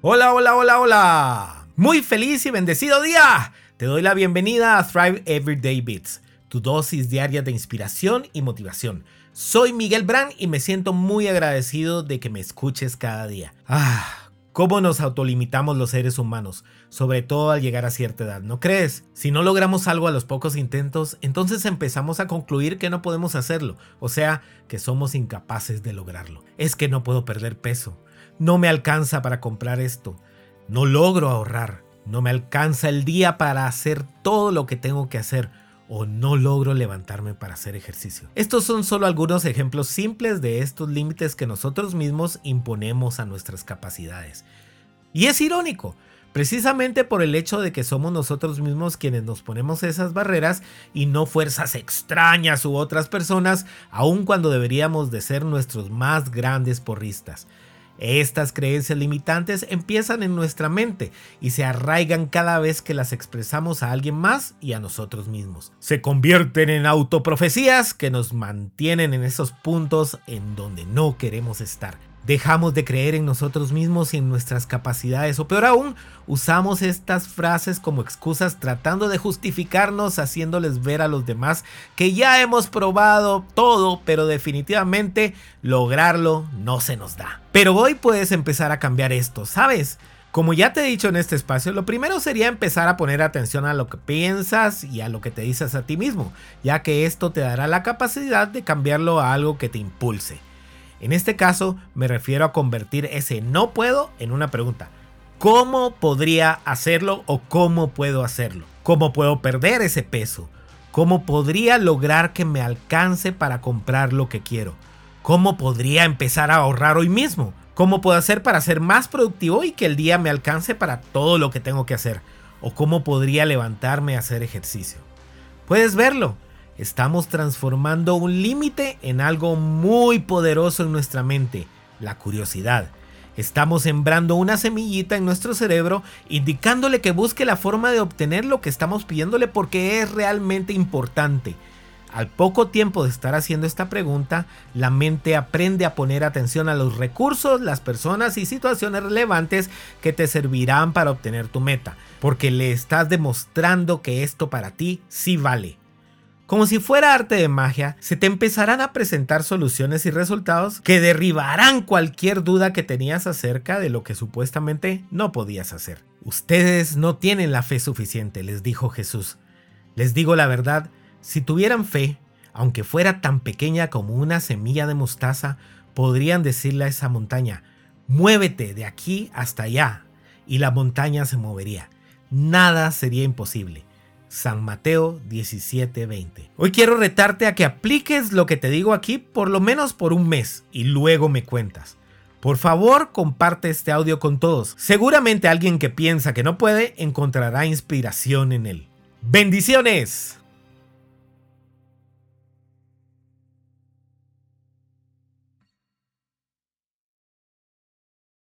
Hola, hola, hola, hola. Muy feliz y bendecido día. Te doy la bienvenida a Thrive Everyday Beats, tu dosis diaria de inspiración y motivación. Soy Miguel Brand y me siento muy agradecido de que me escuches cada día. Ah, cómo nos autolimitamos los seres humanos, sobre todo al llegar a cierta edad, ¿no crees? Si no logramos algo a los pocos intentos, entonces empezamos a concluir que no podemos hacerlo, o sea, que somos incapaces de lograrlo. Es que no puedo perder peso no me alcanza para comprar esto. No logro ahorrar. No me alcanza el día para hacer todo lo que tengo que hacer. O no logro levantarme para hacer ejercicio. Estos son solo algunos ejemplos simples de estos límites que nosotros mismos imponemos a nuestras capacidades. Y es irónico, precisamente por el hecho de que somos nosotros mismos quienes nos ponemos esas barreras y no fuerzas extrañas u otras personas, aun cuando deberíamos de ser nuestros más grandes porristas. Estas creencias limitantes empiezan en nuestra mente y se arraigan cada vez que las expresamos a alguien más y a nosotros mismos. Se convierten en autoprofecías que nos mantienen en esos puntos en donde no queremos estar. Dejamos de creer en nosotros mismos y en nuestras capacidades, o peor aún, usamos estas frases como excusas tratando de justificarnos, haciéndoles ver a los demás que ya hemos probado todo, pero definitivamente lograrlo no se nos da. Pero hoy puedes empezar a cambiar esto, ¿sabes? Como ya te he dicho en este espacio, lo primero sería empezar a poner atención a lo que piensas y a lo que te dices a ti mismo, ya que esto te dará la capacidad de cambiarlo a algo que te impulse. En este caso me refiero a convertir ese no puedo en una pregunta. ¿Cómo podría hacerlo o cómo puedo hacerlo? ¿Cómo puedo perder ese peso? ¿Cómo podría lograr que me alcance para comprar lo que quiero? ¿Cómo podría empezar a ahorrar hoy mismo? ¿Cómo puedo hacer para ser más productivo y que el día me alcance para todo lo que tengo que hacer? ¿O cómo podría levantarme a hacer ejercicio? Puedes verlo Estamos transformando un límite en algo muy poderoso en nuestra mente, la curiosidad. Estamos sembrando una semillita en nuestro cerebro indicándole que busque la forma de obtener lo que estamos pidiéndole porque es realmente importante. Al poco tiempo de estar haciendo esta pregunta, la mente aprende a poner atención a los recursos, las personas y situaciones relevantes que te servirán para obtener tu meta, porque le estás demostrando que esto para ti sí vale. Como si fuera arte de magia, se te empezarán a presentar soluciones y resultados que derribarán cualquier duda que tenías acerca de lo que supuestamente no podías hacer. Ustedes no tienen la fe suficiente, les dijo Jesús. Les digo la verdad, si tuvieran fe, aunque fuera tan pequeña como una semilla de mostaza, podrían decirle a esa montaña, muévete de aquí hasta allá, y la montaña se movería. Nada sería imposible. San Mateo 17:20. Hoy quiero retarte a que apliques lo que te digo aquí por lo menos por un mes y luego me cuentas. Por favor, comparte este audio con todos. Seguramente alguien que piensa que no puede encontrará inspiración en él. Bendiciones.